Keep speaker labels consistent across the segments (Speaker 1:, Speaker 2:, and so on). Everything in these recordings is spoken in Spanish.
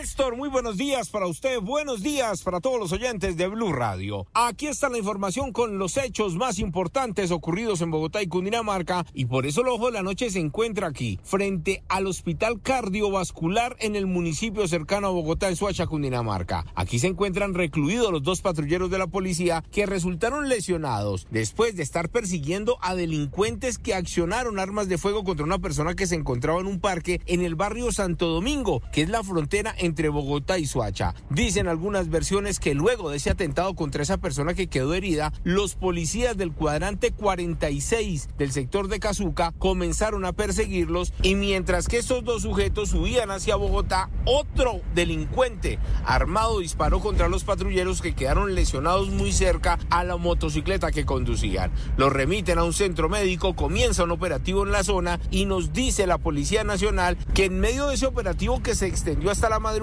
Speaker 1: Néstor, muy buenos días para usted, buenos días para todos los oyentes de Blue Radio. Aquí está la información con los hechos más importantes ocurridos en Bogotá y Cundinamarca y por eso el ojo de la noche se encuentra aquí, frente al Hospital Cardiovascular en el municipio cercano a Bogotá, en Suacha, Cundinamarca. Aquí se encuentran recluidos los dos patrulleros de la policía que resultaron lesionados después de estar persiguiendo a delincuentes que accionaron armas de fuego contra una persona que se encontraba en un parque en el barrio Santo Domingo, que es la frontera entre Bogotá y Suacha. Dicen algunas versiones que luego de ese atentado contra esa persona que quedó herida, los policías del cuadrante 46 del sector de Cazuca comenzaron a perseguirlos y mientras que estos dos sujetos subían hacia Bogotá, otro delincuente armado disparó contra los patrulleros que quedaron lesionados muy cerca a la motocicleta que conducían. Los remiten a un centro médico, comienza un operativo en la zona y nos dice la Policía Nacional que en medio de ese operativo que se extendió hasta la madrugada,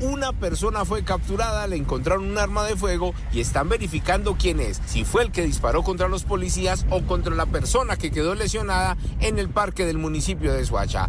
Speaker 1: una persona fue capturada, le encontraron un arma de fuego y están verificando quién es, si fue el que disparó contra los policías o contra la persona que quedó lesionada en el parque del municipio de Suacha.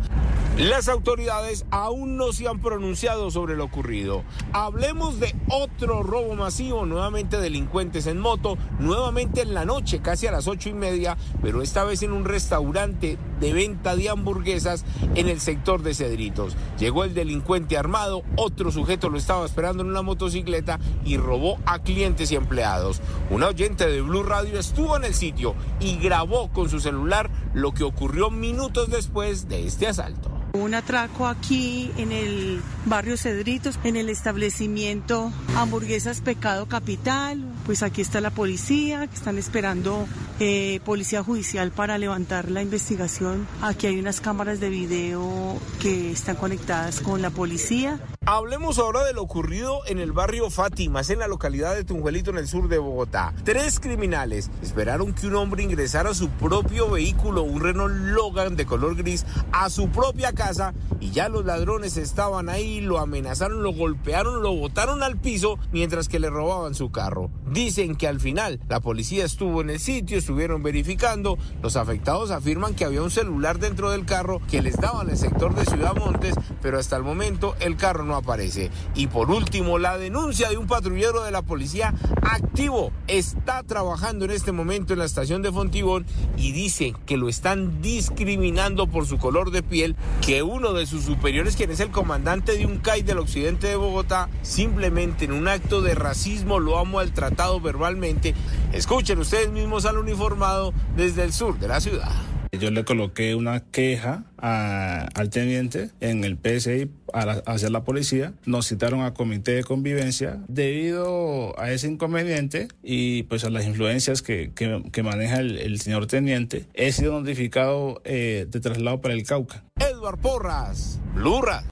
Speaker 1: Las autoridades aún no se han pronunciado sobre lo ocurrido. Hablemos de otro robo masivo, nuevamente delincuentes en moto, nuevamente en la noche, casi a las ocho y media, pero esta vez en un restaurante de venta de hamburguesas en el sector de Cedritos. Llegó el delincuente armado, otro sujeto lo estaba esperando en una motocicleta y robó a clientes y empleados. Un oyente de Blue Radio estuvo en el sitio y grabó con su celular lo que ocurrió minutos después de este asalto.
Speaker 2: Un atraco aquí en el barrio Cedritos, en el establecimiento Hamburguesas Pecado Capital. Pues aquí está la policía, que están esperando eh, policía judicial para levantar la investigación. Aquí hay unas cámaras de video que están conectadas con la policía.
Speaker 1: Hablemos ahora de lo ocurrido en el barrio Fátimas, en la localidad de Tunjuelito, en el sur de Bogotá. Tres criminales esperaron que un hombre ingresara su propio vehículo, un Renault Logan de color gris, a su propia casa y ya los ladrones estaban ahí, lo amenazaron, lo golpearon, lo botaron al piso mientras que le robaban su carro. Dicen que al final la policía estuvo en el sitio, estuvieron verificando, los afectados afirman que había un celular dentro del carro que les daban el sector de Ciudad Montes, pero hasta el momento el carro no aparece. Y por último, la denuncia de un patrullero de la policía activo está trabajando en este momento en la estación de Fontibón y dice que lo están discriminando por su color de piel, que uno de sus superiores, quien es el comandante de un CAI del occidente de Bogotá, simplemente en un acto de racismo lo ha maltratado verbalmente. Escuchen ustedes mismos al uniformado desde el sur de la ciudad.
Speaker 3: Yo le coloqué una queja al teniente en el PSI a hacer la policía. Nos citaron a comité de convivencia debido a ese inconveniente y pues a las influencias que, que, maneja el, señor teniente. He sido notificado eh, de traslado para el Cauca.
Speaker 1: Edward Porras, Blurra.